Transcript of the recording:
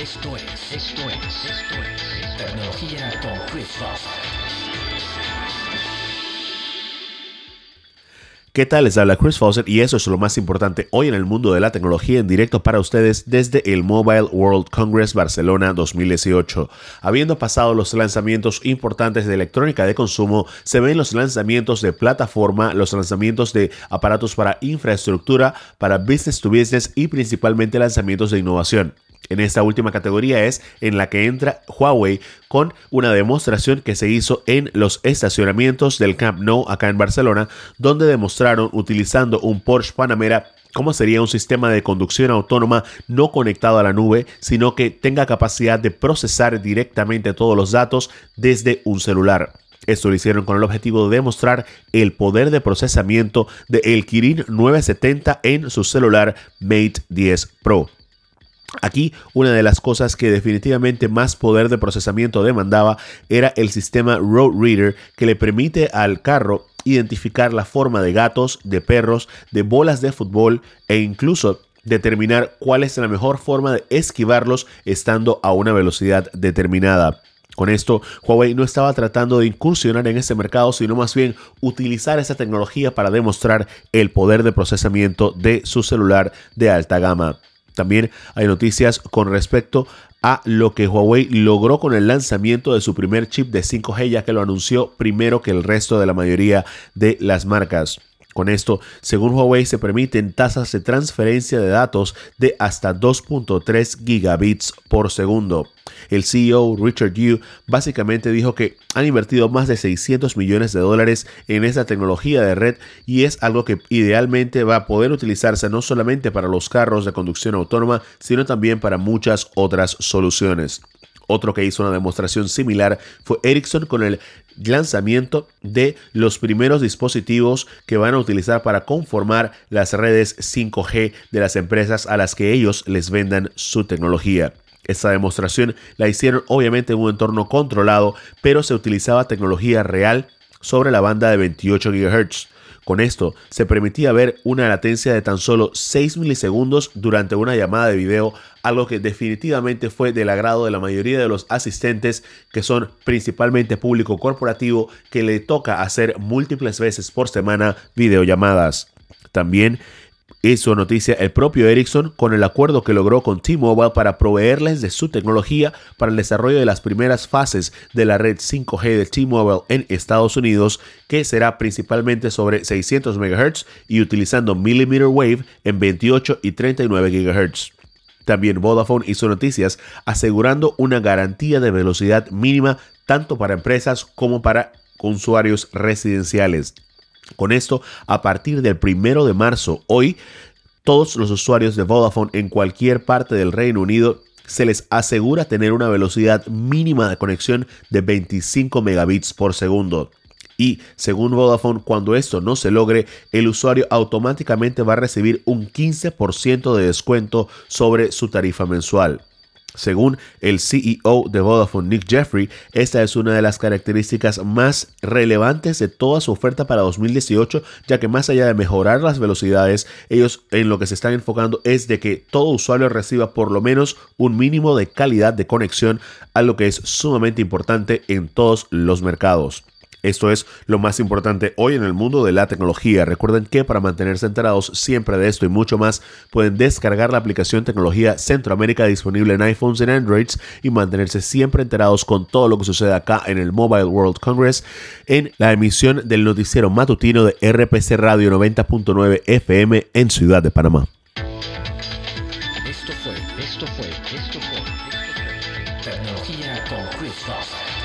esto es, esto es, esto es Tecnología con Chris. ¿Qué tal? Les habla Chris Fawcett y eso es lo más importante hoy en el mundo de la tecnología en directo para ustedes desde el Mobile World Congress Barcelona 2018. Habiendo pasado los lanzamientos importantes de electrónica de consumo, se ven los lanzamientos de plataforma, los lanzamientos de aparatos para infraestructura, para business to business y principalmente lanzamientos de innovación. En esta última categoría es en la que entra Huawei con una demostración que se hizo en los estacionamientos del Camp Nou acá en Barcelona, donde demostraron utilizando un Porsche Panamera cómo sería un sistema de conducción autónoma no conectado a la nube, sino que tenga capacidad de procesar directamente todos los datos desde un celular. Esto lo hicieron con el objetivo de demostrar el poder de procesamiento de el Kirin 970 en su celular Mate 10 Pro. Aquí una de las cosas que definitivamente más poder de procesamiento demandaba era el sistema Road Reader que le permite al carro identificar la forma de gatos, de perros, de bolas de fútbol e incluso determinar cuál es la mejor forma de esquivarlos estando a una velocidad determinada. Con esto, Huawei no estaba tratando de incursionar en ese mercado, sino más bien utilizar esa tecnología para demostrar el poder de procesamiento de su celular de alta gama. También hay noticias con respecto a lo que Huawei logró con el lanzamiento de su primer chip de 5G, ya que lo anunció primero que el resto de la mayoría de las marcas. Con esto, según Huawei, se permiten tasas de transferencia de datos de hasta 2.3 gigabits por segundo. El CEO Richard Yu básicamente dijo que han invertido más de 600 millones de dólares en esta tecnología de red y es algo que idealmente va a poder utilizarse no solamente para los carros de conducción autónoma, sino también para muchas otras soluciones. Otro que hizo una demostración similar fue Ericsson con el lanzamiento de los primeros dispositivos que van a utilizar para conformar las redes 5G de las empresas a las que ellos les vendan su tecnología. Esta demostración la hicieron obviamente en un entorno controlado, pero se utilizaba tecnología real sobre la banda de 28 GHz. Con esto se permitía ver una latencia de tan solo 6 milisegundos durante una llamada de video, algo que definitivamente fue del agrado de la mayoría de los asistentes que son principalmente público corporativo que le toca hacer múltiples veces por semana videollamadas. También Hizo noticia el propio Ericsson con el acuerdo que logró con T-Mobile para proveerles de su tecnología para el desarrollo de las primeras fases de la red 5G de T-Mobile en Estados Unidos, que será principalmente sobre 600 MHz y utilizando millimeter wave en 28 y 39 GHz. También Vodafone hizo noticias asegurando una garantía de velocidad mínima tanto para empresas como para usuarios residenciales. Con esto, a partir del primero de marzo, hoy, todos los usuarios de Vodafone en cualquier parte del Reino Unido se les asegura tener una velocidad mínima de conexión de 25 megabits por segundo. Y según Vodafone, cuando esto no se logre, el usuario automáticamente va a recibir un 15% de descuento sobre su tarifa mensual. Según el CEO de Vodafone, Nick Jeffrey, esta es una de las características más relevantes de toda su oferta para 2018, ya que más allá de mejorar las velocidades, ellos en lo que se están enfocando es de que todo usuario reciba por lo menos un mínimo de calidad de conexión, algo que es sumamente importante en todos los mercados. Esto es lo más importante hoy en el mundo de la tecnología. Recuerden que para mantenerse enterados siempre de esto y mucho más, pueden descargar la aplicación Tecnología Centroamérica disponible en iPhones y Androids y mantenerse siempre enterados con todo lo que sucede acá en el Mobile World Congress en la emisión del noticiero matutino de RPC Radio 90.9 FM en Ciudad de Panamá. Esto fue, esto fue, esto fue, esto fue Tecnología con Chris